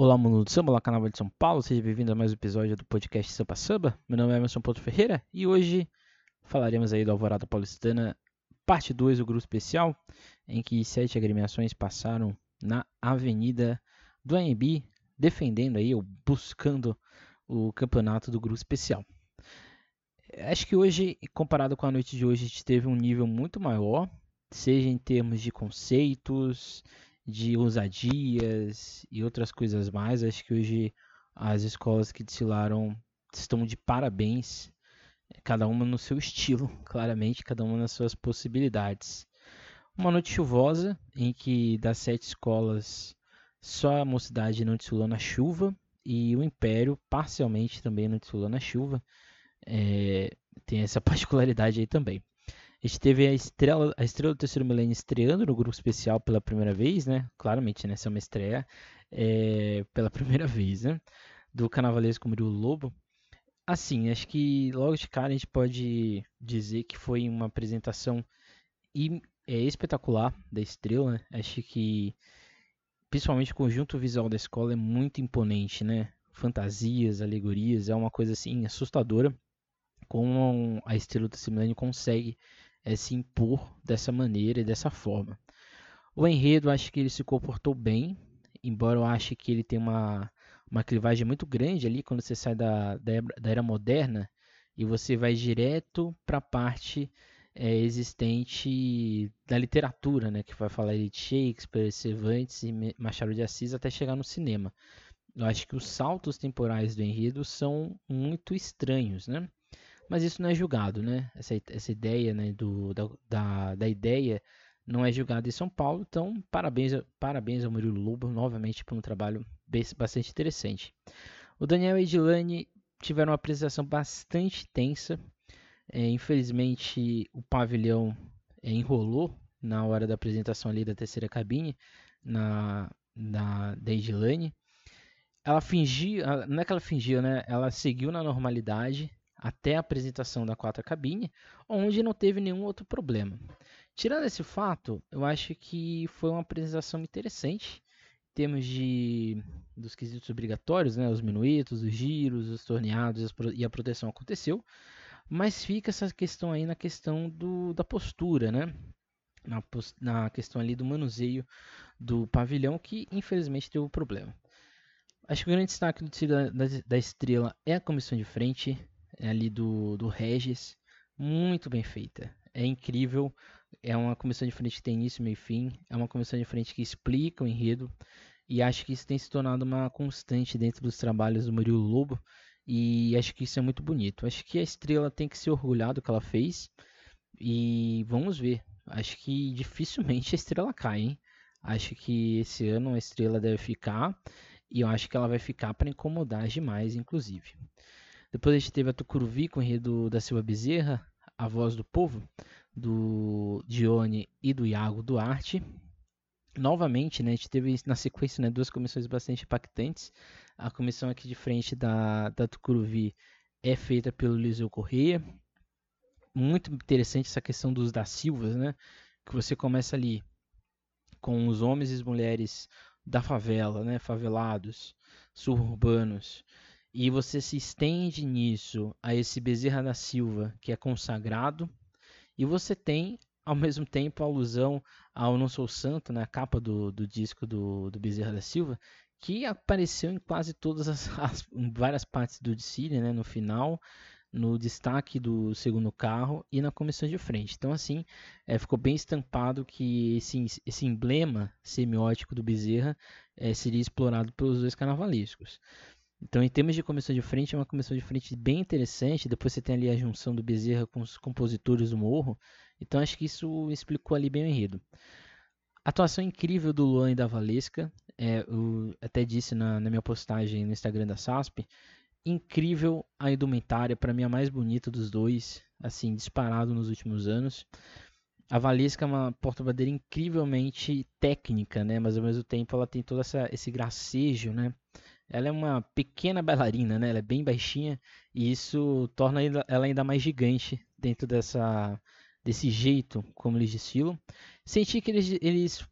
Olá, mundo do samba, olá, canal de São Paulo, seja bem-vindo a mais um episódio do podcast Sampa Samba. Meu nome é Emerson Ponto Ferreira e hoje falaremos aí do Alvorada Paulistana, parte 2 do grupo especial, em que sete agremiações passaram na Avenida do AMB, defendendo aí, ou buscando o campeonato do grupo especial. Acho que hoje, comparado com a noite de hoje, a gente teve um nível muito maior, seja em termos de conceitos, de ousadias e outras coisas mais. Acho que hoje as escolas que desfilaram estão de parabéns, cada uma no seu estilo, claramente, cada uma nas suas possibilidades. Uma noite chuvosa, em que das sete escolas, só a Mocidade não desfilou na chuva e o Império parcialmente também não desfilou na chuva. É, tem essa particularidade aí também. A gente teve a estrela, a estrela do terceiro milênio estreando no grupo especial pela primeira vez, né? Claramente, né? Essa é uma estreia é, pela primeira vez, né? Do Carnavalesco Murilo Lobo. Assim, acho que logo de cara a gente pode dizer que foi uma apresentação é, espetacular da estrela, né? Acho que principalmente o conjunto visual da escola é muito imponente, né? Fantasias, alegorias, é uma coisa assim assustadora como a estrela do Similane consegue é, se impor dessa maneira e dessa forma. O enredo, acho que ele se comportou bem, embora eu ache que ele tem uma, uma clivagem muito grande ali quando você sai da, da, da era moderna e você vai direto para a parte é, existente da literatura, né, que vai falar de Shakespeare, Cervantes e Machado de Assis até chegar no cinema. Eu acho que os saltos temporais do enredo são muito estranhos, né? Mas isso não é julgado, né? Essa, essa ideia né, do, da, da, da ideia não é julgada em São Paulo. Então, parabéns, parabéns ao Murilo Lobo novamente por um trabalho bastante interessante. O Daniel e Edilane tiveram uma apresentação bastante tensa. É, infelizmente, o pavilhão é, enrolou na hora da apresentação ali da terceira cabine, na, na da Edilane. Ela fingia, não é que ela fingiu, né? Ela seguiu na normalidade, até a apresentação da quarta cabine, onde não teve nenhum outro problema. Tirando esse fato, eu acho que foi uma apresentação interessante em termos de dos quesitos obrigatórios, né, os minuetos, os giros, os torneados e a proteção aconteceu, mas fica essa questão aí na questão do, da postura, né? Na, na questão ali do manuseio do pavilhão, que infelizmente teve um problema. Acho que o grande destaque do da, da, da estrela é a comissão de frente, ali do, do Regis, muito bem feita. É incrível, é uma comissão de frente que tem início, meio e fim, é uma comissão de frente que explica o enredo, e acho que isso tem se tornado uma constante dentro dos trabalhos do Murilo Lobo, e acho que isso é muito bonito. Acho que a estrela tem que se orgulhar do que ela fez, e vamos ver. Acho que dificilmente a estrela cai, hein? Acho que esse ano a estrela deve ficar, e eu acho que ela vai ficar para incomodar demais, inclusive. Depois a gente teve a Tucuruvi com o enredo da Silva Bezerra, A Voz do Povo, do Dione e do Iago Duarte. Novamente, né, a gente teve na sequência né, duas comissões bastante impactantes. A comissão aqui de frente da, da Tucuruvi é feita pelo Liseu Correia. Muito interessante essa questão dos da Silvas, né? Que você começa ali com os homens e as mulheres da favela, né? Favelados, suburbanos, e você se estende nisso a esse Bezerra da Silva que é consagrado, e você tem ao mesmo tempo a alusão ao Não Sou Santo, na né, capa do, do disco do, do Bezerra da Silva, que apareceu em quase todas as, as várias partes do desfile, né, no final, no destaque do segundo carro e na comissão de frente. Então, assim, é, ficou bem estampado que esse, esse emblema semiótico do Bezerra é, seria explorado pelos dois carnavalescos. Então, em termos de comissão de frente, é uma comissão de frente bem interessante. Depois você tem ali a junção do Bezerra com os compositores do Morro. Então, acho que isso explicou ali bem o enredo. Atuação incrível do Luan e da Valesca. É, eu até disse na, na minha postagem no Instagram da SASP. Incrível a indumentária, para mim a mais bonita dos dois, assim, disparado nos últimos anos. A Valesca é uma porta-bandeira incrivelmente técnica, né? Mas ao mesmo tempo ela tem todo essa, esse gracejo, né? Ela é uma pequena bailarina, né? Ela é bem baixinha e isso torna ela ainda mais gigante dentro dessa desse jeito como eles desfilam. Senti que eles, eles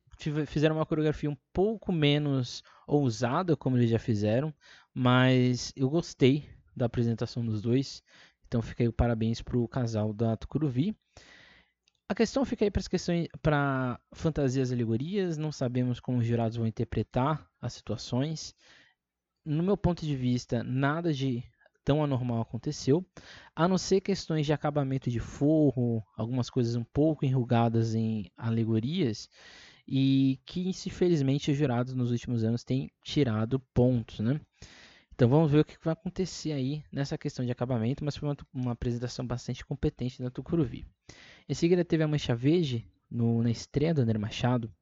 fizeram uma coreografia um pouco menos ousada, como eles já fizeram, mas eu gostei da apresentação dos dois. Então fica aí o parabéns para o casal da Tucuruvi. A questão fica aí para as questões para fantasias e alegorias, não sabemos como os jurados vão interpretar as situações. No meu ponto de vista, nada de tão anormal aconteceu, a não ser questões de acabamento de forro, algumas coisas um pouco enrugadas em alegorias, e que infelizmente os jurados nos últimos anos têm tirado pontos, né? Então vamos ver o que vai acontecer aí nessa questão de acabamento, mas foi uma, uma apresentação bastante competente da Tucuruvi. Em seguida teve a Mancha Verde no, na estreia do André Machado.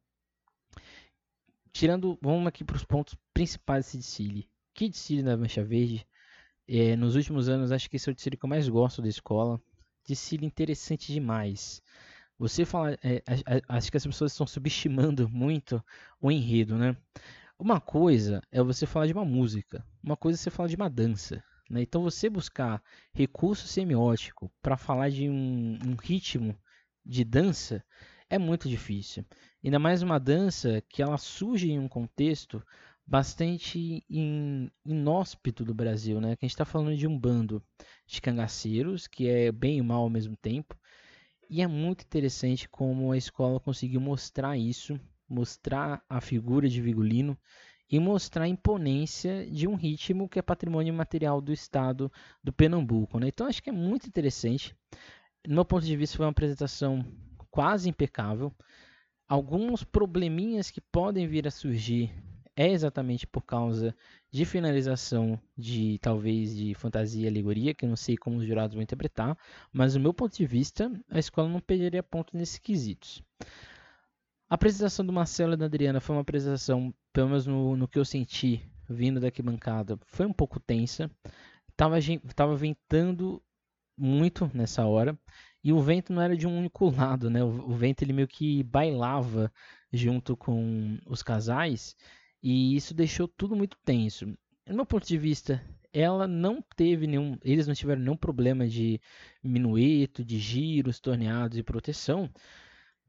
Tirando, vamos aqui para os pontos principais desse desfile. Que desfile da Mancha Verde? É, nos últimos anos, acho que esse é o desfile que eu mais gosto da escola. Desfile interessante demais. Você fala, é, acho que as pessoas estão subestimando muito o enredo, né? Uma coisa é você falar de uma música, uma coisa é você falar de uma dança. Né? Então, você buscar recurso semiótico para falar de um, um ritmo de dança é muito difícil. Ainda mais uma dança que ela surge em um contexto bastante in, inóspito do Brasil, né? Que a gente está falando de um bando de cangaceiros, que é bem e mal ao mesmo tempo. E é muito interessante como a escola conseguiu mostrar isso, mostrar a figura de Vigolino e mostrar a imponência de um ritmo que é patrimônio material do estado do Pernambuco. Né? Então acho que é muito interessante. No meu ponto de vista, foi uma apresentação quase impecável. Alguns probleminhas que podem vir a surgir é exatamente por causa de finalização de talvez de fantasia e alegoria, que eu não sei como os jurados vão interpretar, mas do meu ponto de vista, a escola não perderia ponto nesses quesitos. A apresentação do Marcelo e da Adriana foi uma apresentação, pelo menos no, no que eu senti vindo daqui bancada, foi um pouco tensa. Tava, tava ventando muito nessa hora e o vento não era de um único lado, né? O, o vento ele meio que bailava junto com os casais e isso deixou tudo muito tenso. Do meu ponto de vista, ela não teve nenhum, eles não tiveram nenhum problema de minueto, de giros, torneados e proteção.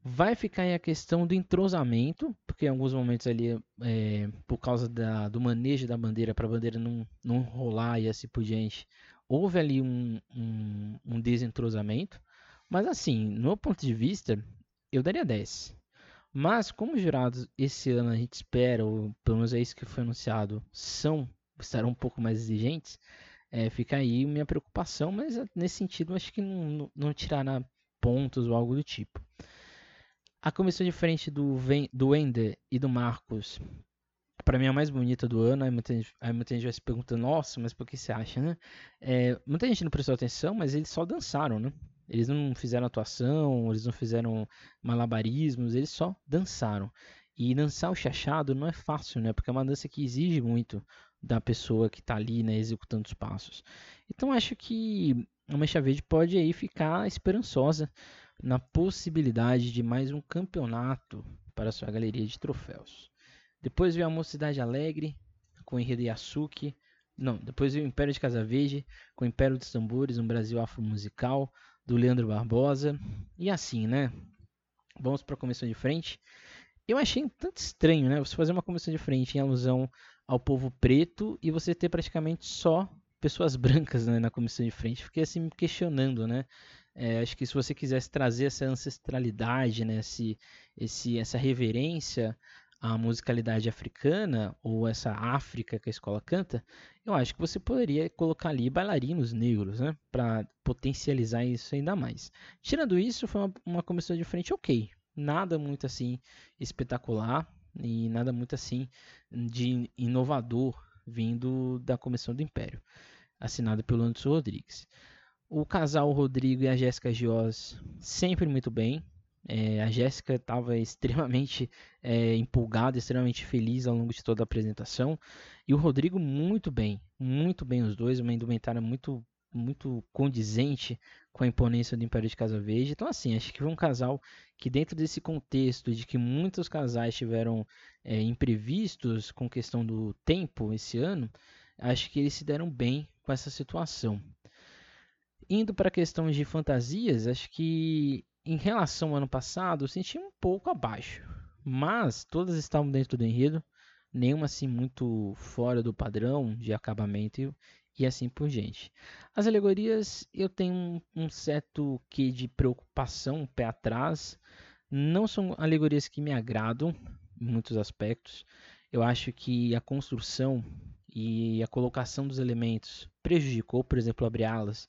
Vai ficar aí a questão do entrosamento, porque em alguns momentos ali, é, por causa da, do manejo da bandeira, para a bandeira não, não rolar e assim por diante, houve ali um, um, um desentrosamento. Mas assim, no meu ponto de vista, eu daria 10. Mas como os jurados esse ano a gente espera, ou pelo menos é isso que foi anunciado, são estarão um pouco mais exigentes, é, fica aí minha preocupação, mas é, nesse sentido acho que não, não, tirará pontos ou algo do tipo. A comissão de frente do, do Wender e do Marcos, para mim é a mais bonita do ano. Aí muita, gente, aí muita gente vai se perguntando, nossa, mas por que você acha, né? É, muita gente não prestou atenção, mas eles só dançaram, né? Eles não fizeram atuação, eles não fizeram malabarismos, eles só dançaram. E dançar o chachado não é fácil, né? Porque é uma dança que exige muito da pessoa que está ali, né, executando os passos. Então acho que a Mancha Verde pode aí ficar esperançosa na possibilidade de mais um campeonato para sua galeria de troféus. Depois veio a Mocidade Alegre com Enredo Yasuki. Não, depois veio o Império de Casa Verde com o Império dos Tambores, um Brasil afro-musical do Leandro Barbosa. E assim, né? Vamos para a comissão de frente. Eu achei um tanto estranho, né? Você fazer uma comissão de frente em alusão ao povo preto e você ter praticamente só pessoas brancas né, na comissão de frente. Fiquei assim me questionando, né? É, acho que se você quisesse trazer essa ancestralidade, né, esse, esse, essa reverência à musicalidade africana ou essa África que a escola canta, eu acho que você poderia colocar ali bailarinos negros, né, para potencializar isso ainda mais. Tirando isso, foi uma, uma comissão de frente ok, nada muito assim espetacular e nada muito assim de inovador vindo da comissão do Império, assinado pelo Anderson Rodrigues. O casal Rodrigo e a Jéssica Gios sempre muito bem, é, a Jéssica estava extremamente é, empolgada, extremamente feliz ao longo de toda a apresentação. E o Rodrigo muito bem, muito bem os dois, uma indumentária muito muito condizente com a imponência do Império de Casa Verde. Então, assim, acho que foi um casal que, dentro desse contexto de que muitos casais tiveram é, imprevistos com questão do tempo esse ano, acho que eles se deram bem com essa situação. Indo para a questão de fantasias, acho que em relação ao ano passado, eu senti um pouco abaixo. mas todas estavam dentro do enredo, nenhuma assim muito fora do padrão de acabamento e, e assim por diante. As alegorias eu tenho um, um certo que de preocupação, um pé atrás. Não são alegorias que me agradam em muitos aspectos. Eu acho que a construção e a colocação dos elementos prejudicou, por exemplo, abrir alas.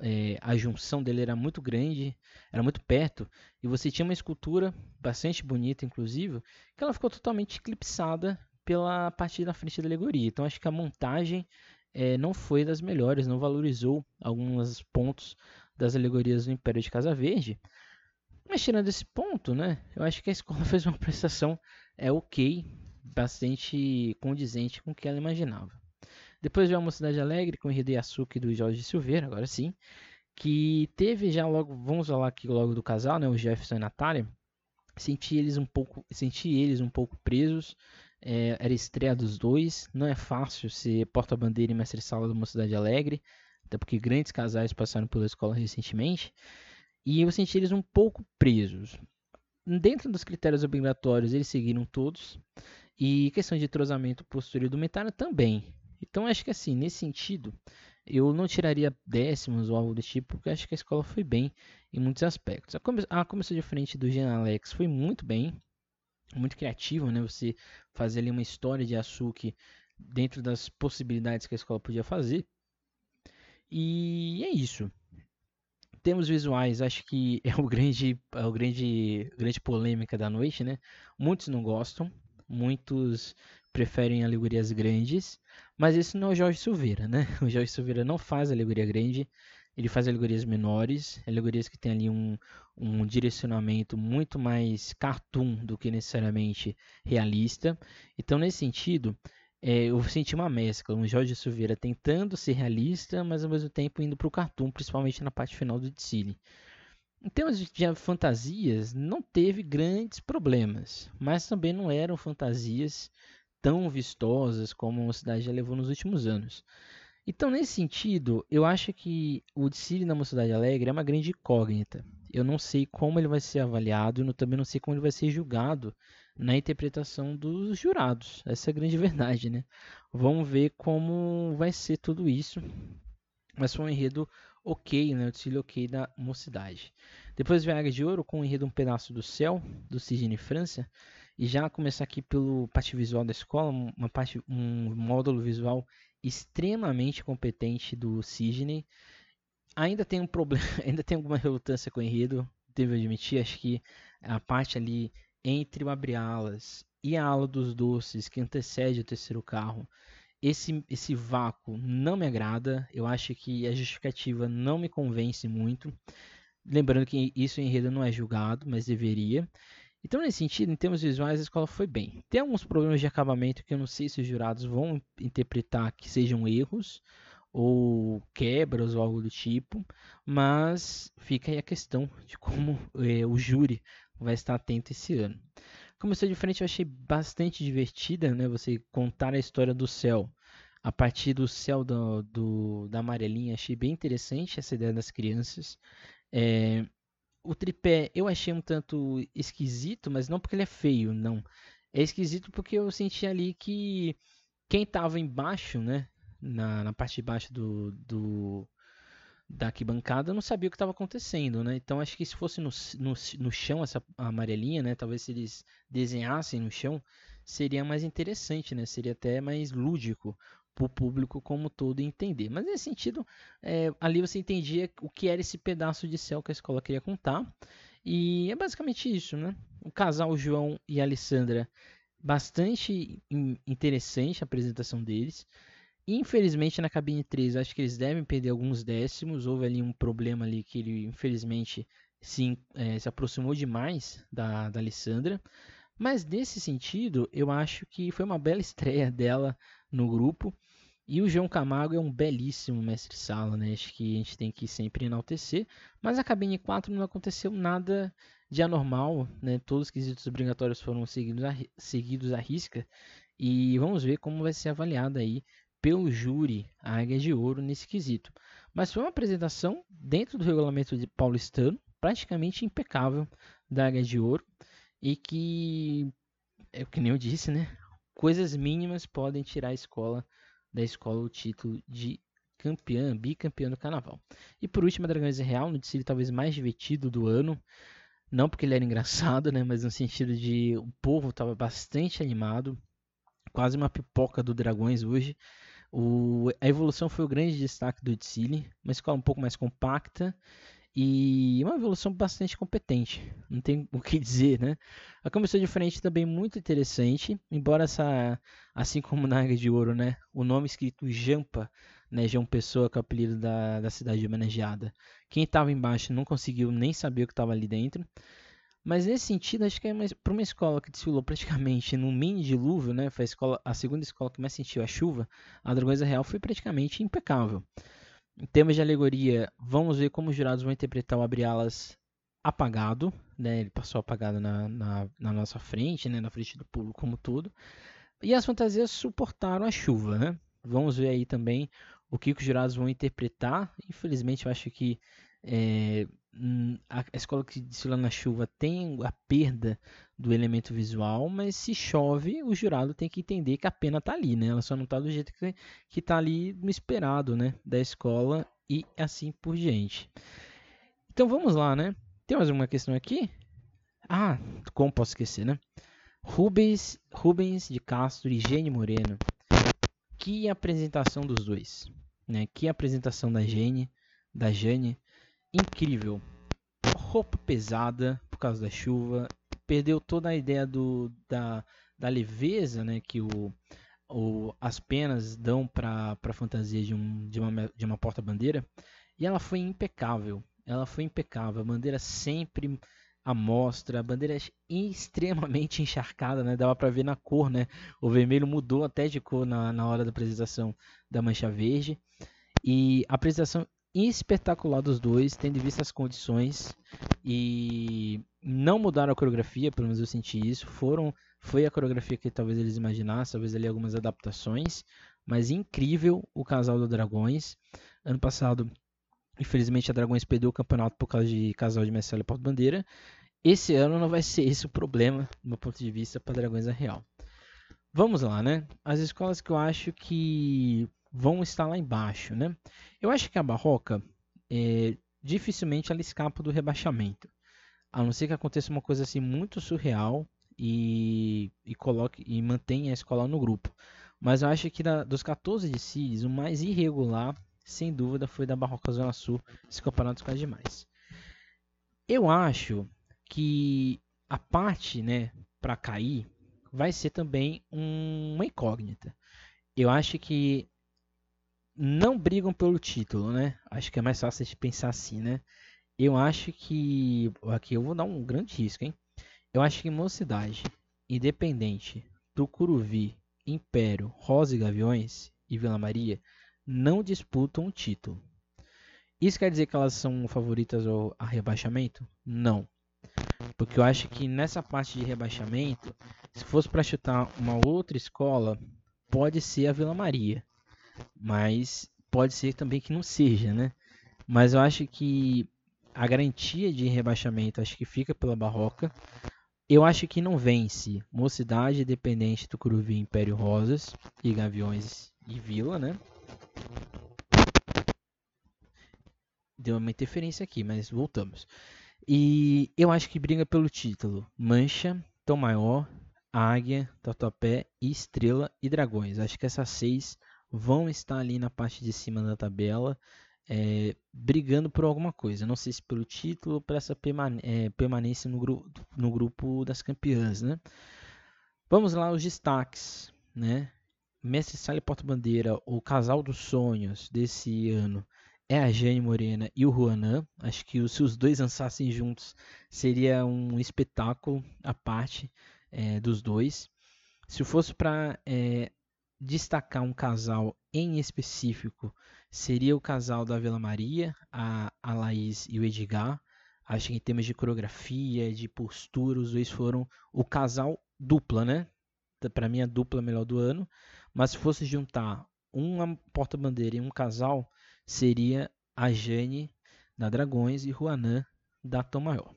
É, a junção dele era muito grande, era muito perto, e você tinha uma escultura bastante bonita, inclusive, que ela ficou totalmente eclipsada pela parte da frente da alegoria. Então acho que a montagem é, não foi das melhores, não valorizou alguns pontos das alegorias do Império de Casa Verde. Mas tirando esse ponto, né, eu acho que a escola fez uma prestação é ok, bastante condizente com o que ela imaginava. Depois veio a Mocidade Alegre com o Hide Yasuki do Jorge Silveira, agora sim, que teve já logo, vamos falar aqui logo do casal, né, o Jefferson e a Natália, senti eles um pouco, senti eles um pouco presos, é, era estreia dos dois, não é fácil ser porta-bandeira e mestre-sala da Mocidade Alegre, até porque grandes casais passaram pela escola recentemente, e eu senti eles um pouco presos. Dentro dos critérios obrigatórios, eles seguiram todos, e questão de entrosamento posterior e indumentário também. Então acho que assim, nesse sentido, eu não tiraria décimos ou algo do tipo, porque acho que a escola foi bem em muitos aspectos. A, come a comissão de frente do Jean Alex foi muito bem, muito criativa, né? Você fazer ali uma história de Asuki dentro das possibilidades que a escola podia fazer. E é isso. Temos visuais, acho que é o grande, é o grande, grande polêmica da noite, né? Muitos não gostam, Muitos preferem alegorias grandes, mas esse não é o Jorge Silveira, né? O Jorge Silveira não faz alegoria grande, ele faz alegorias menores, alegorias que tem ali um, um direcionamento muito mais cartoon do que necessariamente realista. Então, nesse sentido, é, eu senti uma mescla, um Jorge Silveira tentando ser realista, mas ao mesmo tempo indo para o cartoon, principalmente na parte final do Dicile. Em termos de fantasias, não teve grandes problemas, mas também não eram fantasias tão vistosas como a cidade já levou nos últimos anos. Então, nesse sentido, eu acho que o City na Mocidade Alegre é uma grande incógnita. Eu não sei como ele vai ser avaliado, eu também não sei como ele vai ser julgado na interpretação dos jurados. Essa é a grande verdade, né? Vamos ver como vai ser tudo isso. Mas foi um enredo ok, né? O desfile ok da mocidade. Depois vem a Águia de Ouro com o enredo Um Pedaço do Céu, do Sidney França. E já começar aqui pelo parte visual da escola, uma parte, um módulo visual extremamente competente do Sidney. Ainda tem um problema, ainda tem alguma relutância com o enredo, devo admitir, acho que a parte ali entre o abre-alas e a ala dos doces que antecede o terceiro carro esse, esse vácuo não me agrada. Eu acho que a justificativa não me convence muito. Lembrando que isso em enredo não é julgado, mas deveria. Então, nesse sentido, em termos visuais, a escola foi bem. Tem alguns problemas de acabamento que eu não sei se os jurados vão interpretar que sejam erros ou quebras ou algo do tipo, mas fica aí a questão de como é, o júri vai estar atento esse ano. Começou de frente, eu achei bastante divertida, né? Você contar a história do céu a partir do céu do, do da amarelinha. Achei bem interessante essa ideia das crianças. É, o tripé eu achei um tanto esquisito, mas não porque ele é feio, não. É esquisito porque eu senti ali que quem estava embaixo, né? Na, na parte de baixo do, do, da arquibancada não sabia o que estava acontecendo, né? Então acho que se fosse no, no, no chão essa amarelinha, né? Talvez se eles desenhassem no chão, seria mais interessante, né? Seria até mais lúdico o público como todo entender. Mas nesse sentido, é, ali você entendia o que era esse pedaço de céu que a escola queria contar. E é basicamente isso, né? O casal João e Alessandra, bastante interessante a apresentação deles. Infelizmente na cabine 3, acho que eles devem perder alguns décimos. Houve ali um problema ali que ele infelizmente se, é, se aproximou demais da, da Alessandra. Mas nesse sentido, eu acho que foi uma bela estreia dela no grupo. E o João Camargo é um belíssimo mestre-sala, né? Acho que a gente tem que sempre enaltecer. Mas a cabine 4 não aconteceu nada de anormal, né? Todos os quesitos obrigatórios foram seguidos a, seguidos à risca. E vamos ver como vai ser avaliada aí pelo júri a Águia de Ouro nesse quesito. Mas foi uma apresentação dentro do regulamento de paulistano, praticamente impecável da Águia de Ouro. e que, é o que nem eu disse, né? Coisas mínimas podem tirar a escola da escola o título de campeã, bicampeã do carnaval. E por último, a Dragões Real, no desfile talvez mais divertido do ano. Não porque ele era engraçado, né? Mas no sentido de o povo estava bastante animado. Quase uma pipoca do Dragões hoje. O, a evolução foi o grande destaque do desfile. Uma escola um pouco mais compacta e uma evolução bastante competente, não tem o que dizer, né? A comissão de frente também muito interessante, embora essa, assim como na Águia de Ouro, né? O nome escrito Jampa, né? João Pessoa, que é o apelido da, da cidade homenageada. Quem estava embaixo não conseguiu nem saber o que estava ali dentro. Mas nesse sentido, acho que é para uma escola que desfilou praticamente num mini dilúvio, né? Foi a, escola, a segunda escola que mais sentiu a chuva. A Dragões Real foi praticamente impecável. Em termos de alegoria, vamos ver como os jurados vão interpretar o Abre-Alas apagado, né? Ele passou apagado na, na, na, nossa frente, né? Na frente do público como todo. E as fantasias suportaram a chuva, né? Vamos ver aí também o que, os jurados vão interpretar. Infelizmente, eu acho que é, a escola que desfila na chuva tem a perda do elemento visual, mas se chove, o jurado tem que entender que a pena está ali, né? Ela só não está do jeito que está ali no esperado, né? Da escola e assim por diante. Então vamos lá, né? Tem mais uma questão aqui? Ah, como posso esquecer, né? Rubens, Rubens de Castro e Gene Moreno. Que apresentação dos dois, né? Que apresentação da Gene, da Jane incrível. Roupa pesada por causa da chuva. Perdeu toda a ideia do, da, da leveza né, que o, o, as penas dão para a fantasia de, um, de uma, de uma porta-bandeira. E ela foi impecável. Ela foi impecável. A bandeira sempre à mostra, a bandeira é extremamente encharcada, né? Dava para ver na cor, né? O vermelho mudou até de cor na, na hora da apresentação da mancha verde. E a apresentação espetacular dos dois, tendo visto as condições e não mudaram a coreografia, pelo menos eu senti isso. Foram, foi a coreografia que talvez eles imaginassem, talvez ali algumas adaptações, mas incrível o casal do Dragões. Ano passado, infelizmente, a Dragões perdeu o campeonato por causa de casal de Marcelo e Porto Bandeira. Esse ano não vai ser esse o problema, do meu ponto de vista, para Dragões é real. Vamos lá, né? As escolas que eu acho que vão estar lá embaixo, né? Eu acho que a Barroca é, dificilmente ela escapa do rebaixamento, a não ser que aconteça uma coisa assim muito surreal e, e coloque e mantenha a escola no grupo. Mas eu acho que da, dos 14 de CIDs, o mais irregular, sem dúvida, foi da Barroca Zona Sul, esse campeonato quase demais. Eu acho que a parte, né, para cair, vai ser também um, uma incógnita. Eu acho que não brigam pelo título, né? Acho que é mais fácil de pensar assim, né? Eu acho que. Aqui eu vou dar um grande risco, hein? Eu acho que Mocidade, Independente, Tucuruvi, Império, Rosa e Gaviões e Vila Maria não disputam o título. Isso quer dizer que elas são favoritas ao rebaixamento? Não. Porque eu acho que nessa parte de rebaixamento, se fosse para chutar uma outra escola, pode ser a Vila Maria. Mas pode ser também que não seja, né? Mas eu acho que a garantia de rebaixamento acho que fica pela Barroca. Eu acho que não vence Mocidade, Independente, Tucuruvi, Império Rosas e Gaviões e Vila, né? Deu uma interferência aqui, mas voltamos. E eu acho que briga pelo título Mancha, Tom Maior, Águia, Tatuapé, Estrela e Dragões. Acho que essas seis vão estar ali na parte de cima da tabela, é, brigando por alguma coisa. Não sei se pelo título ou por essa é, permanência no, gru no grupo das campeãs. Né? Vamos lá, os destaques. Né? Mestre Sally Porta-Bandeira, o casal dos sonhos desse ano é a Jane Morena e o Juanan. Acho que se os dois dançassem juntos seria um espetáculo à parte é, dos dois. Se fosse para é, destacar um casal em específico, seria o casal da Vila Maria, a, a Laís e o Edgar. Acho que em termos de coreografia, de postura, os dois foram o casal dupla, né? Para mim, a dupla melhor do ano. Mas se fosse juntar uma porta-bandeira e um casal, seria a Jane da Dragões e Juanan da Tom Maior.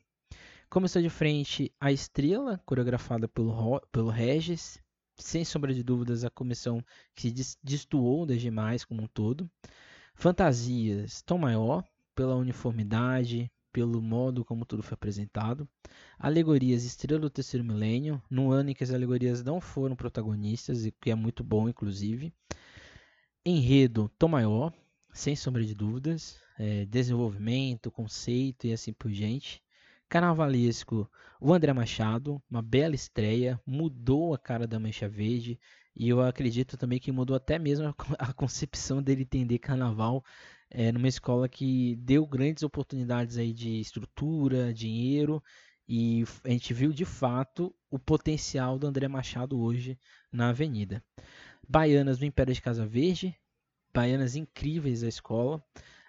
Começou de frente a Estrela, coreografada pelo, pelo Regis. Sem sombra de dúvidas, a comissão que se destoou das demais como um todo. Fantasias, Tom Maior, pela uniformidade, pelo modo como tudo foi apresentado. Alegorias Estrela do Terceiro Milênio, num ano em que as alegorias não foram protagonistas, e que é muito bom, inclusive. Enredo Tom Maior, sem sombra de dúvidas. É, desenvolvimento, conceito e assim por diante. Carnavalesco, o André Machado, uma bela estreia, mudou a cara da Mancha Verde e eu acredito também que mudou até mesmo a, concepção dele entender carnaval é, numa escola que deu grandes oportunidades aí de estrutura, dinheiro e a gente viu de fato o potencial do André Machado hoje na Avenida. Baianas do Império de Casa Verde, baianas incríveis a escola.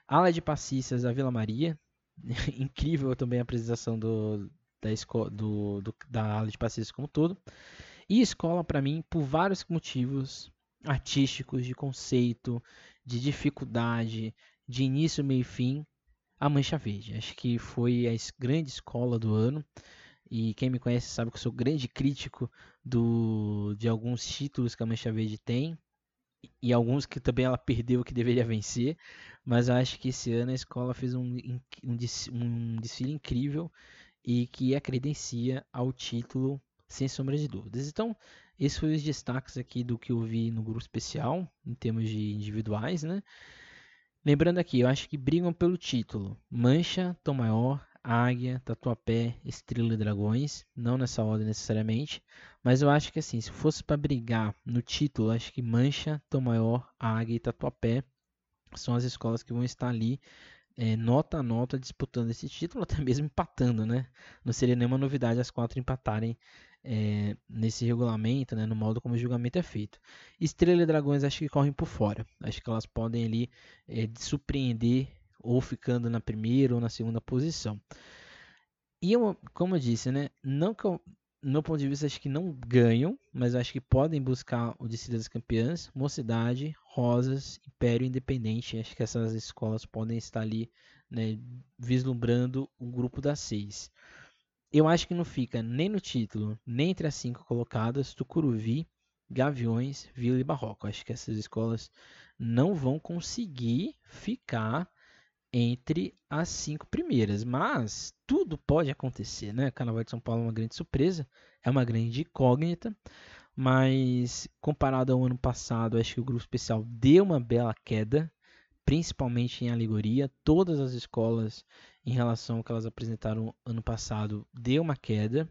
Ala de Passistas da Vila Maria, incrível também a apresentação do, da, escola, do, do, da ala de passistas como todo. E escola, para mim, por vários motivos artísticos, de conceito, de dificuldade, de início, meio e fim, a Mancha Verde. Acho que foi a grande escola do ano. E quem me conhece sabe que eu sou grande crítico do, de alguns títulos que a Mancha Verde tem. E alguns que também ela perdeu que deveria vencer. Mas eu acho que esse ano a escola fez um, um, um desfile incrível e que a credencia ao título sem sombra de dúvidas. Então, esses foram os destaques aqui do que eu vi no grupo especial, em termos de individuais, né? Lembrando aqui, eu acho que brigam pelo título. Mancha, Tom Maior, Águia, Tatuapé, Estrela e Dragões. Não nessa ordem necessariamente. Mas eu acho que assim, se fosse para brigar no título, acho que Mancha, Tom Maior, Águia e Tatuapé são as escolas que vão estar ali é, nota a nota disputando esse título, até mesmo empatando, né? Não seria nenhuma novidade as quatro empatarem é, nesse regulamento, né, no modo como o julgamento é feito. Estrela e Dragões acho que correm por fora. Acho que elas podem ali é, surpreender ou ficando na primeira ou na segunda posição. E eu, como eu disse, né, não que eu, no meu ponto de vista, acho que não ganham, mas acho que podem buscar o Descida das Campeãs, Mocidade, Rosas, Império Independente. Acho que essas escolas podem estar ali né, vislumbrando o grupo das seis. Eu acho que não fica nem no título, nem entre as cinco colocadas, Tucuruvi, Gaviões, Vila e Barroco. Acho que essas escolas não vão conseguir ficar entre as cinco primeiras, mas tudo pode acontecer, né? Carnaval de São Paulo é uma grande surpresa, é uma grande incógnita, mas comparado ao ano passado, acho que o grupo especial deu uma bela queda, principalmente em alegoria. Todas as escolas em relação ao que elas apresentaram ano passado, deu uma queda.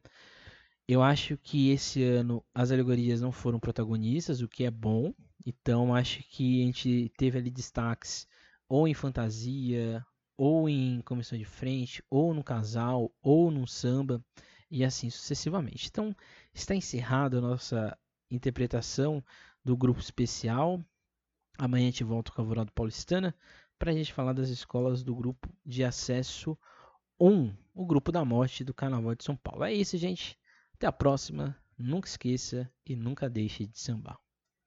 Eu acho que esse ano as alegorias não foram protagonistas, o que é bom. Então acho que a gente teve ali destaques ou em fantasia, ou em comissão de frente, ou no casal, ou no samba, e assim sucessivamente. Então está encerrada a nossa interpretação do grupo especial. Amanhã a gente volta com a Vorado Paulistana para a gente falar das escolas do grupo de acesso 1, o grupo da morte do Carnaval de São Paulo. É isso, gente. Até a próxima. Nunca esqueça e nunca deixe de sambar.